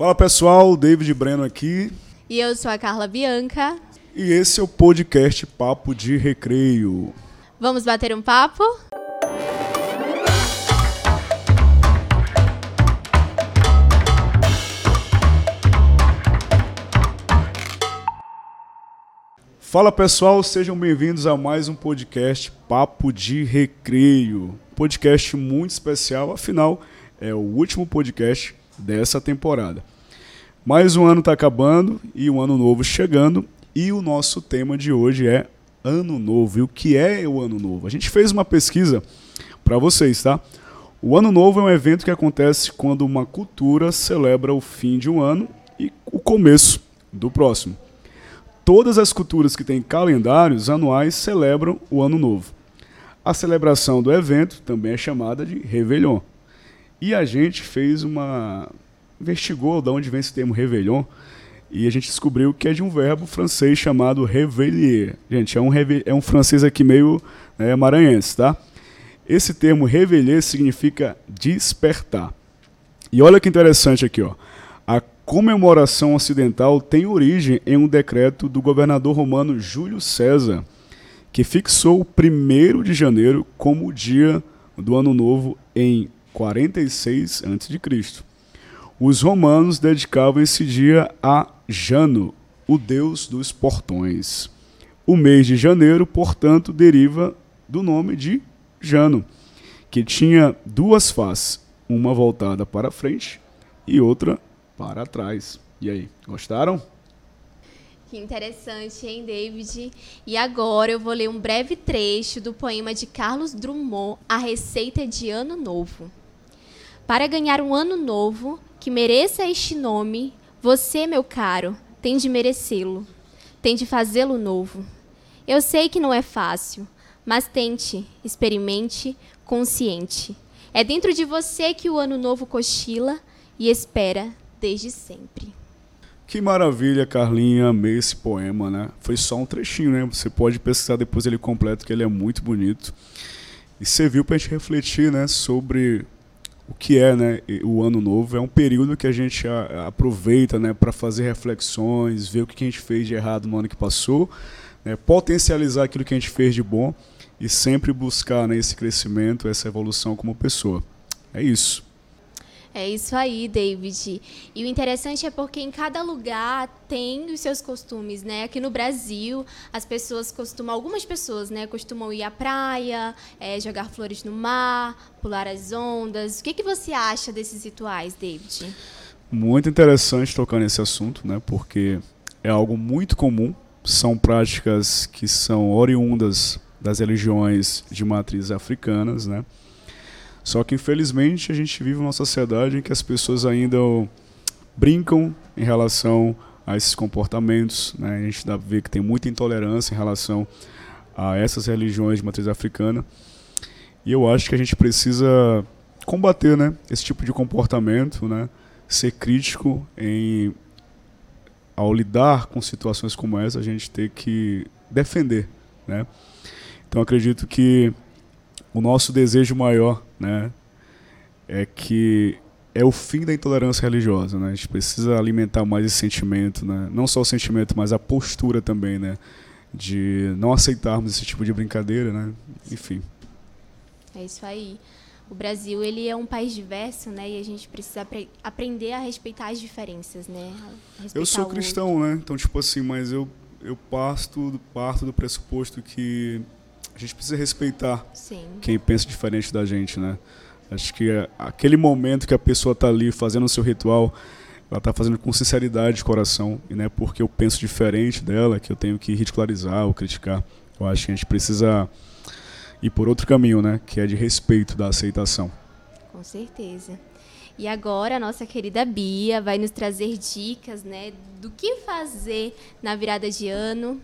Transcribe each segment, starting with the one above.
Fala pessoal, David Breno aqui. E eu sou a Carla Bianca. E esse é o podcast Papo de Recreio. Vamos bater um papo? Fala pessoal, sejam bem-vindos a mais um podcast Papo de Recreio. Podcast muito especial, afinal, é o último podcast dessa temporada. Mais um ano está acabando e um ano novo chegando, e o nosso tema de hoje é Ano Novo. E o que é o Ano Novo? A gente fez uma pesquisa para vocês, tá? O Ano Novo é um evento que acontece quando uma cultura celebra o fim de um ano e o começo do próximo. Todas as culturas que têm calendários anuais celebram o Ano Novo. A celebração do evento também é chamada de Réveillon. E a gente fez uma. Investigou de onde vem esse termo Réveillon e a gente descobriu que é de um verbo francês chamado réveiller. Gente, é um, é um francês aqui meio né, maranhense, tá? Esse termo réveiller significa despertar. E olha que interessante aqui, ó. A comemoração ocidental tem origem em um decreto do governador romano Júlio César, que fixou o 1 de janeiro como o dia do ano novo em 46 a.C. Os romanos dedicavam esse dia a Jano, o deus dos portões. O mês de janeiro, portanto, deriva do nome de Jano, que tinha duas faces, uma voltada para frente e outra para trás. E aí, gostaram? Que interessante, hein, David? E agora eu vou ler um breve trecho do poema de Carlos Drummond, A Receita de Ano Novo. Para ganhar um ano novo que mereça este nome, você, meu caro, tem de merecê-lo, tem de fazê-lo novo. Eu sei que não é fácil, mas tente, experimente, consciente. É dentro de você que o ano novo cochila e espera desde sempre. Que maravilha, Carlinha, amei esse poema, né? Foi só um trechinho, né? Você pode pesquisar depois ele completo, que ele é muito bonito. E serviu para a gente refletir, né, sobre o que é né, o ano novo. É um período que a gente a, aproveita né, para fazer reflexões, ver o que a gente fez de errado no ano que passou, né, potencializar aquilo que a gente fez de bom e sempre buscar né, esse crescimento, essa evolução como pessoa. É isso. É isso aí, David. E o interessante é porque em cada lugar tem os seus costumes, né? Aqui no Brasil, as pessoas costumam, algumas pessoas, né, costumam ir à praia, é, jogar flores no mar, pular as ondas. O que, que você acha desses rituais, David? Muito interessante tocar nesse assunto, né? Porque é algo muito comum. São práticas que são oriundas das religiões de matriz africanas, né? Só que infelizmente a gente vive uma sociedade em que as pessoas ainda brincam em relação a esses comportamentos. Né? A gente dá ver que tem muita intolerância em relação a essas religiões de matriz africana. E eu acho que a gente precisa combater né, esse tipo de comportamento, né? ser crítico em ao lidar com situações como essa, a gente tem que defender, né? Então acredito que o nosso desejo maior, né, é que é o fim da intolerância religiosa, né? A gente precisa alimentar mais esse sentimento, né? Não só o sentimento, mas a postura também, né? De não aceitarmos esse tipo de brincadeira, né? Enfim. É isso aí. O Brasil ele é um país diverso, né? E a gente precisa apre aprender a respeitar as diferenças, né? Eu sou cristão, né? Então tipo assim, mas eu eu parto parto do pressuposto que a gente precisa respeitar Sim. quem pensa diferente da gente, né? Acho que é aquele momento que a pessoa está ali fazendo o seu ritual, ela está fazendo com sinceridade de coração, e não é porque eu penso diferente dela que eu tenho que ridicularizar ou criticar. Eu acho que a gente precisa ir por outro caminho, né? Que é de respeito, da aceitação. Com certeza. E agora a nossa querida Bia vai nos trazer dicas, né, do que fazer na virada de ano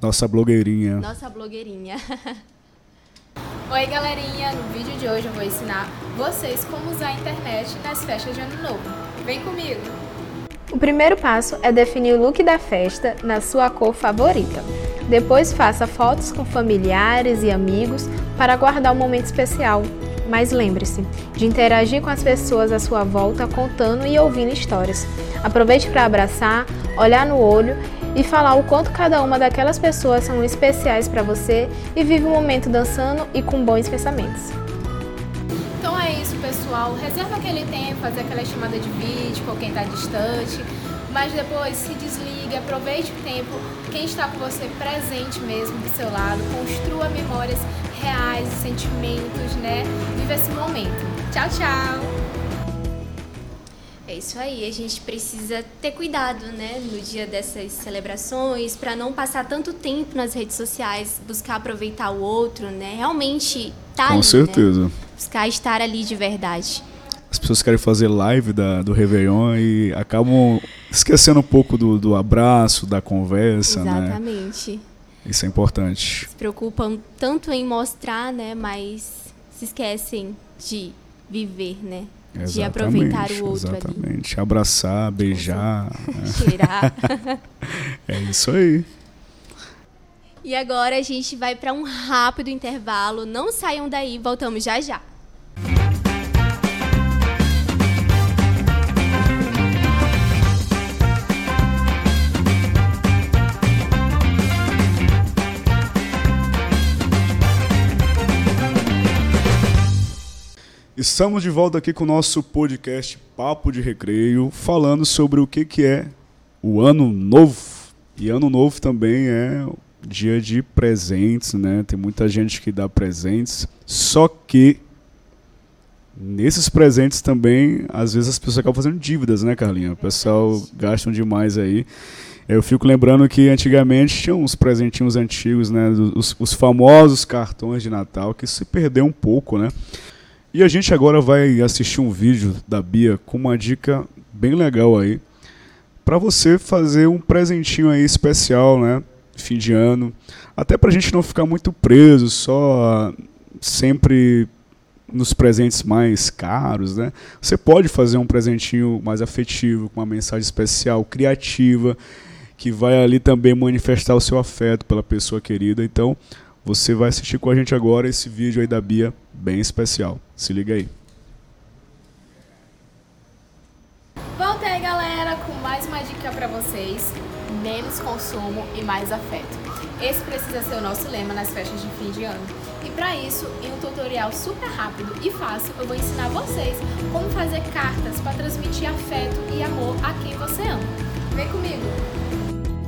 nossa blogueirinha. Nossa blogueirinha. Oi, galerinha! No vídeo de hoje eu vou ensinar vocês como usar a internet nas festas de Ano Novo. Vem comigo! O primeiro passo é definir o look da festa na sua cor favorita. Depois faça fotos com familiares e amigos para guardar um momento especial. mas lembre-se de interagir com as pessoas à sua volta, contando e ouvindo histórias. Aproveite para abraçar, olhar no olho e falar o quanto cada uma daquelas pessoas são especiais para você e vive o momento dançando e com bons pensamentos. Então é isso, pessoal. Reserva aquele tempo, fazer aquela chamada de vídeo com quem está distante mas depois se desligue, aproveite o tempo, quem está com você presente mesmo do seu lado, construa memórias reais, sentimentos, né? Viva esse momento. Tchau, tchau! Isso aí, a gente precisa ter cuidado, né, no dia dessas celebrações, para não passar tanto tempo nas redes sociais, buscar aproveitar o outro, né? Realmente tá Com ali, certeza. Né? Buscar estar ali de verdade as pessoas querem fazer live da, do Réveillon e acabam esquecendo um pouco do, do abraço, da conversa, Exatamente. né? Exatamente. Isso é importante. Se preocupam tanto em mostrar, né, mas se esquecem de viver, né? Exatamente, de aproveitar o outro exatamente. Ali. Abraçar, beijar. Né? Cheirar. é isso aí. E agora a gente vai para um rápido intervalo. Não saiam daí, voltamos já já. Estamos de volta aqui com o nosso podcast Papo de Recreio, falando sobre o que, que é o Ano Novo. E Ano Novo também é dia de presentes, né? Tem muita gente que dá presentes, só que nesses presentes também, às vezes as pessoas acabam fazendo dívidas, né, Carlinha? O pessoal gastam demais aí. Eu fico lembrando que antigamente tinha uns presentinhos antigos, né? Os, os famosos cartões de Natal, que se perdeu um pouco, né? E a gente agora vai assistir um vídeo da Bia com uma dica bem legal aí para você fazer um presentinho aí especial, né? Fim de ano, até para a gente não ficar muito preso só sempre nos presentes mais caros, né? Você pode fazer um presentinho mais afetivo, com uma mensagem especial, criativa, que vai ali também manifestar o seu afeto pela pessoa querida. Então, você vai assistir com a gente agora esse vídeo aí da Bia, bem especial. Se liga aí. Voltei galera, com mais uma dica para vocês: menos consumo e mais afeto. Esse precisa ser o nosso lema nas festas de fim de ano. E para isso, em um tutorial super rápido e fácil, eu vou ensinar vocês como fazer cartas para transmitir afeto e amor a quem você ama. Vem comigo!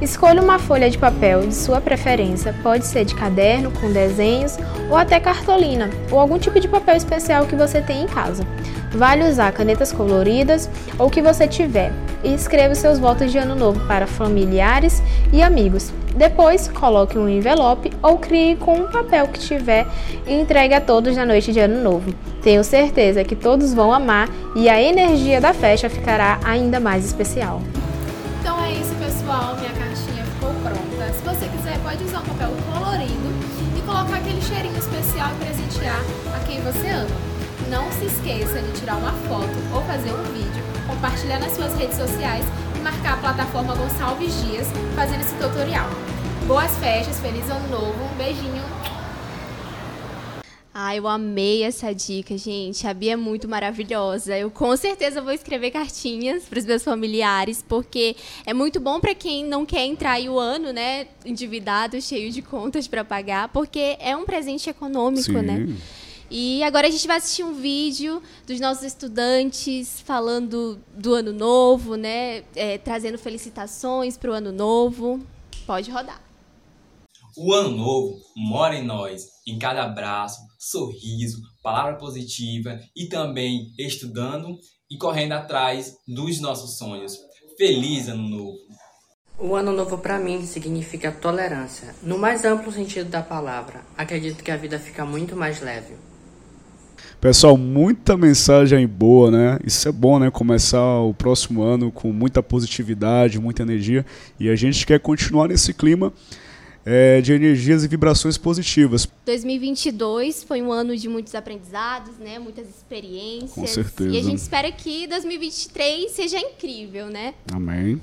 Escolha uma folha de papel de sua preferência, pode ser de caderno, com desenhos ou até cartolina, ou algum tipo de papel especial que você tem em casa. Vale usar canetas coloridas ou que você tiver e escreva seus votos de ano novo para familiares e amigos. Depois, coloque um envelope ou crie com um papel que tiver e entregue a todos na noite de ano novo. Tenho certeza que todos vão amar e a energia da festa ficará ainda mais especial. Cheirinho especial e presentear a quem você ama. Não se esqueça de tirar uma foto ou fazer um vídeo, compartilhar nas suas redes sociais e marcar a plataforma Gonçalves Dias fazendo esse tutorial. Boas festas, feliz ano novo, um beijinho ah, eu amei essa dica, gente. A Bia é muito maravilhosa. Eu com certeza vou escrever cartinhas para os meus familiares, porque é muito bom para quem não quer entrar aí o ano, né, endividado, cheio de contas para pagar, porque é um presente econômico, né? Sim. né? E agora a gente vai assistir um vídeo dos nossos estudantes falando do ano novo, né? É, trazendo felicitações para o ano novo. Pode rodar. O ano novo mora em nós, em cada abraço, sorriso, palavra positiva e também estudando e correndo atrás dos nossos sonhos. Feliz ano novo! O ano novo para mim significa tolerância, no mais amplo sentido da palavra. Acredito que a vida fica muito mais leve. Pessoal, muita mensagem boa, né? Isso é bom, né? Começar o próximo ano com muita positividade, muita energia. E a gente quer continuar nesse clima é, de energias e vibrações positivas. 2022 foi um ano de muitos aprendizados, né? Muitas experiências. Com certeza. E a gente espera que 2023 seja incrível, né? Amém.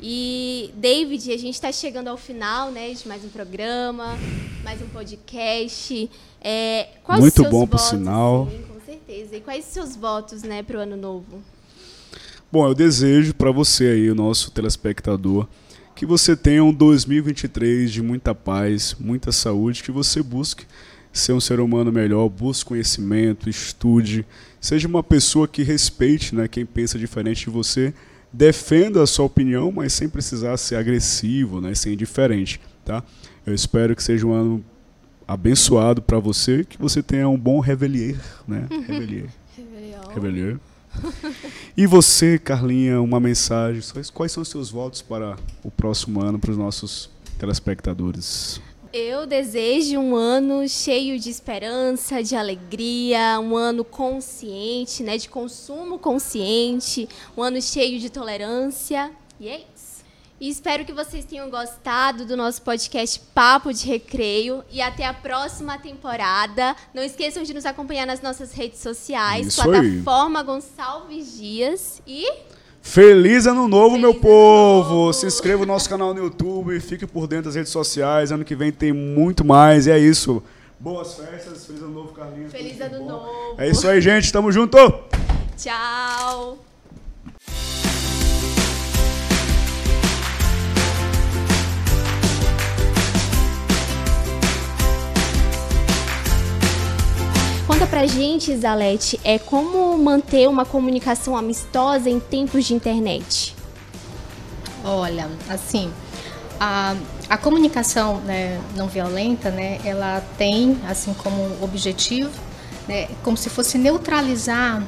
E David, a gente está chegando ao final, né, de mais um programa, mais um podcast. É, Muito bom, por sinal. Assim, certeza. E quais seus votos, né, para o ano novo? Bom, eu desejo para você aí, o nosso telespectador, que você tenha um 2023 de muita paz, muita saúde, que você busque ser um ser humano melhor, busque conhecimento, estude, seja uma pessoa que respeite né, quem pensa diferente de você, defenda a sua opinião, mas sem precisar ser agressivo, né, ser indiferente. Tá? Eu espero que seja um ano abençoado para você, que você tenha um bom revelier, né? Revelier. Revelier. E você, Carlinha, uma mensagem. Quais são os seus votos para o próximo ano, para os nossos telespectadores? Eu desejo um ano cheio de esperança, de alegria, um ano consciente, né, de consumo consciente, um ano cheio de tolerância. E é isso. E espero que vocês tenham gostado do nosso podcast Papo de Recreio. E até a próxima temporada. Não esqueçam de nos acompanhar nas nossas redes sociais. Isso plataforma aí. Gonçalves Dias. E. Feliz Ano Novo, Feliz meu ano povo! Novo. Se inscreva no nosso canal no YouTube, fique por dentro das redes sociais. Ano que vem tem muito mais. E é isso. Boas festas, feliz ano novo, Carlinhos. Feliz ano novo. É isso aí, gente. Tamo junto. Tchau. Conta pra gente, Zalete, é como manter uma comunicação amistosa em tempos de internet? Olha, assim, a, a comunicação né, não violenta, né, ela tem assim como objetivo, né, como se fosse neutralizar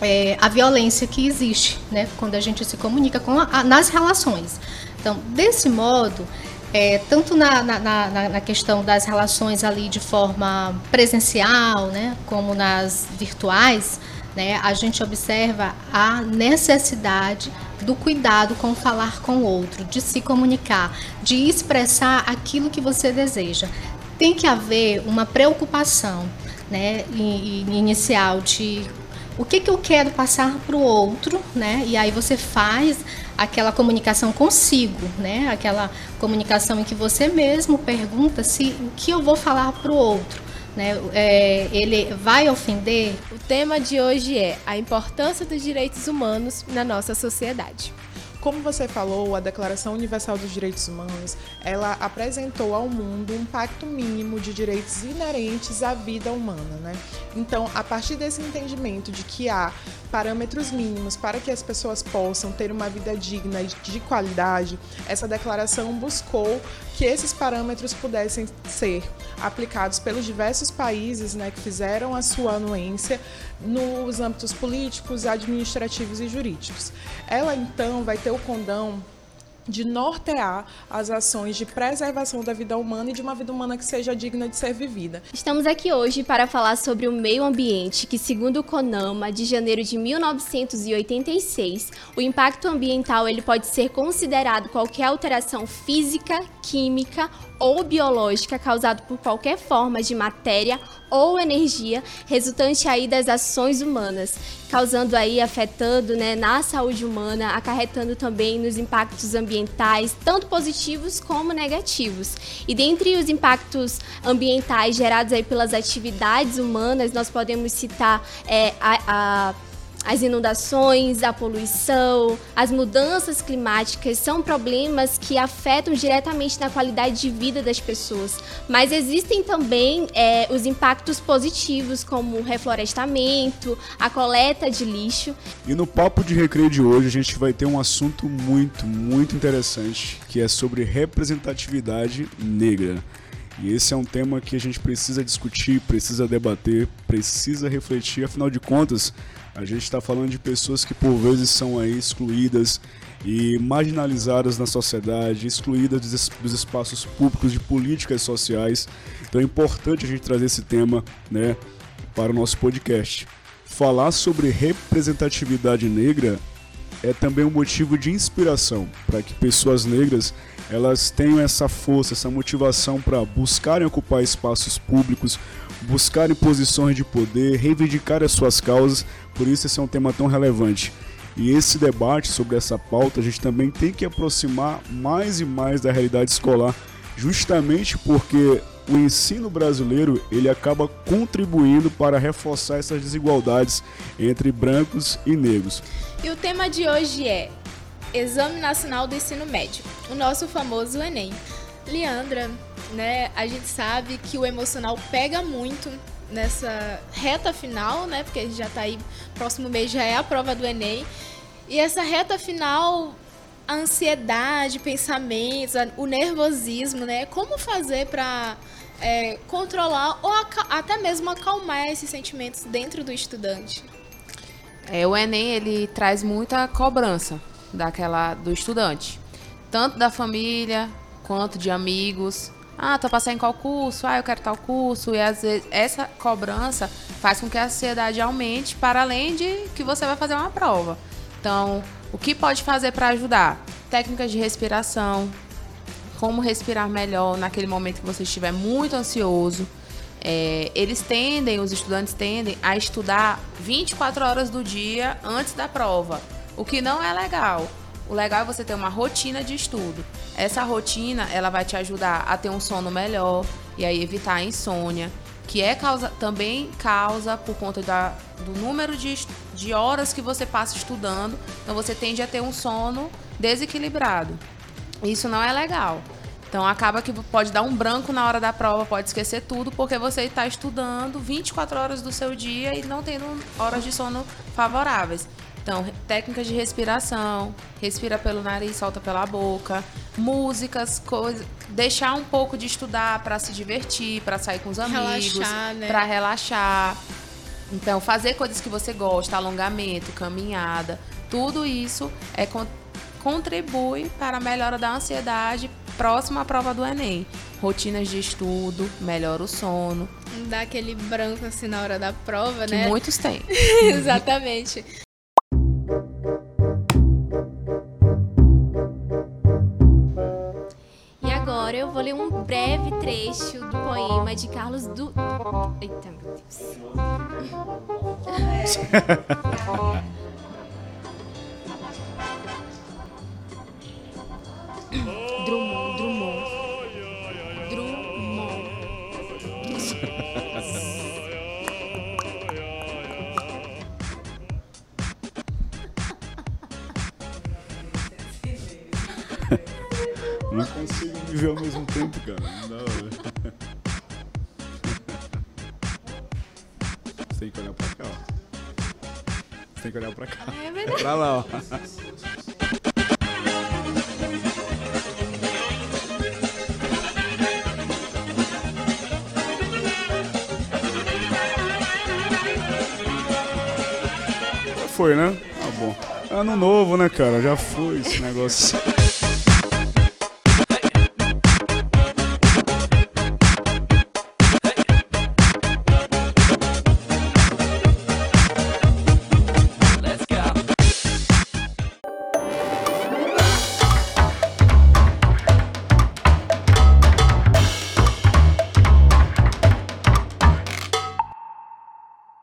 é, a violência que existe, né, quando a gente se comunica com a, nas relações. Então, desse modo, é, tanto na, na, na, na, questão das relações ali de forma presencial, né, como nas virtuais, né, a gente observa a necessidade do cuidado com falar com o outro, de se comunicar, de expressar aquilo que você deseja. Tem que haver uma preocupação né, inicial de o que, que eu quero passar para o outro, né? E aí você faz aquela comunicação consigo, né? Aquela comunicação em que você mesmo pergunta se o que eu vou falar para o outro. Né, é, ele vai ofender? O tema de hoje é a importância dos direitos humanos na nossa sociedade. Como você falou, a Declaração Universal dos Direitos Humanos, ela apresentou ao mundo um pacto mínimo de direitos inerentes à vida humana, né? Então, a partir desse entendimento de que há parâmetros mínimos para que as pessoas possam ter uma vida digna e de qualidade, essa declaração buscou que esses parâmetros pudessem ser aplicados pelos diversos países né, que fizeram a sua anuência nos âmbitos políticos, administrativos e jurídicos. Ela então vai ter o condão de nortear as ações de preservação da vida humana e de uma vida humana que seja digna de ser vivida. Estamos aqui hoje para falar sobre o meio ambiente, que segundo o CONAMA, de janeiro de 1986, o impacto ambiental ele pode ser considerado qualquer alteração física, química ou biológica causado por qualquer forma de matéria ou energia resultante aí das ações humanas, causando aí, afetando né, na saúde humana, acarretando também nos impactos ambientais, tanto positivos como negativos. E dentre os impactos ambientais gerados aí pelas atividades humanas, nós podemos citar é, a, a as inundações, a poluição, as mudanças climáticas são problemas que afetam diretamente na qualidade de vida das pessoas. Mas existem também é, os impactos positivos, como o reflorestamento, a coleta de lixo. E no Papo de Recreio de hoje a gente vai ter um assunto muito, muito interessante, que é sobre representatividade negra. E esse é um tema que a gente precisa discutir, precisa debater, precisa refletir, afinal de contas, a gente está falando de pessoas que por vezes são aí excluídas e marginalizadas na sociedade, excluídas dos espaços públicos de políticas sociais. Então é importante a gente trazer esse tema, né, para o nosso podcast. Falar sobre representatividade negra é também um motivo de inspiração para que pessoas negras elas tenham essa força, essa motivação para buscarem ocupar espaços públicos, buscarem posições de poder, reivindicar as suas causas. Por isso esse é um tema tão relevante. E esse debate sobre essa pauta a gente também tem que aproximar mais e mais da realidade escolar, justamente porque o ensino brasileiro ele acaba contribuindo para reforçar essas desigualdades entre brancos e negros. E o tema de hoje é Exame Nacional do Ensino Médio, o nosso famoso Enem. Leandra, né, a gente sabe que o emocional pega muito nessa reta final, né, porque a gente já está aí, próximo mês já é a prova do Enem, e essa reta final, a ansiedade, pensamentos, o nervosismo, né, como fazer para é, controlar ou até mesmo acalmar esses sentimentos dentro do estudante? É, o Enem ele traz muita cobrança daquela do estudante, tanto da família quanto de amigos. Ah, tô passando em qual curso? Ah, eu quero tal curso. E às vezes essa cobrança faz com que a ansiedade aumente para além de que você vai fazer uma prova. Então, o que pode fazer para ajudar? Técnicas de respiração, como respirar melhor naquele momento que você estiver muito ansioso. É, eles tendem, os estudantes tendem a estudar 24 horas do dia antes da prova, o que não é legal. O legal é você ter uma rotina de estudo. Essa rotina, ela vai te ajudar a ter um sono melhor e aí evitar a insônia, que é causa, também causa por conta da, do número de, de horas que você passa estudando. Então você tende a ter um sono desequilibrado. Isso não é legal. Então acaba que pode dar um branco na hora da prova, pode esquecer tudo, porque você está estudando 24 horas do seu dia e não tendo horas de sono favoráveis. Então, técnicas de respiração, respira pelo nariz, solta pela boca, músicas, coisas, deixar um pouco de estudar para se divertir, para sair com os amigos, né? para relaxar. Então, fazer coisas que você gosta, alongamento, caminhada, tudo isso é contribui para a melhora da ansiedade próximo à prova do Enem. Rotinas de estudo, melhora o sono. Não dá aquele branco assim na hora da prova, que né? muitos têm. Exatamente. Vou ler um breve trecho do poema de Carlos du... Eita, meu Deus. viver ao mesmo tempo, cara. Não dá, velho. Você tem que olhar pra cá, ó. Você tem que olhar pra cá. É verdade. Pra lá, ó. Já foi, né? Tá bom. Ano novo, né, cara? Já foi esse negócio.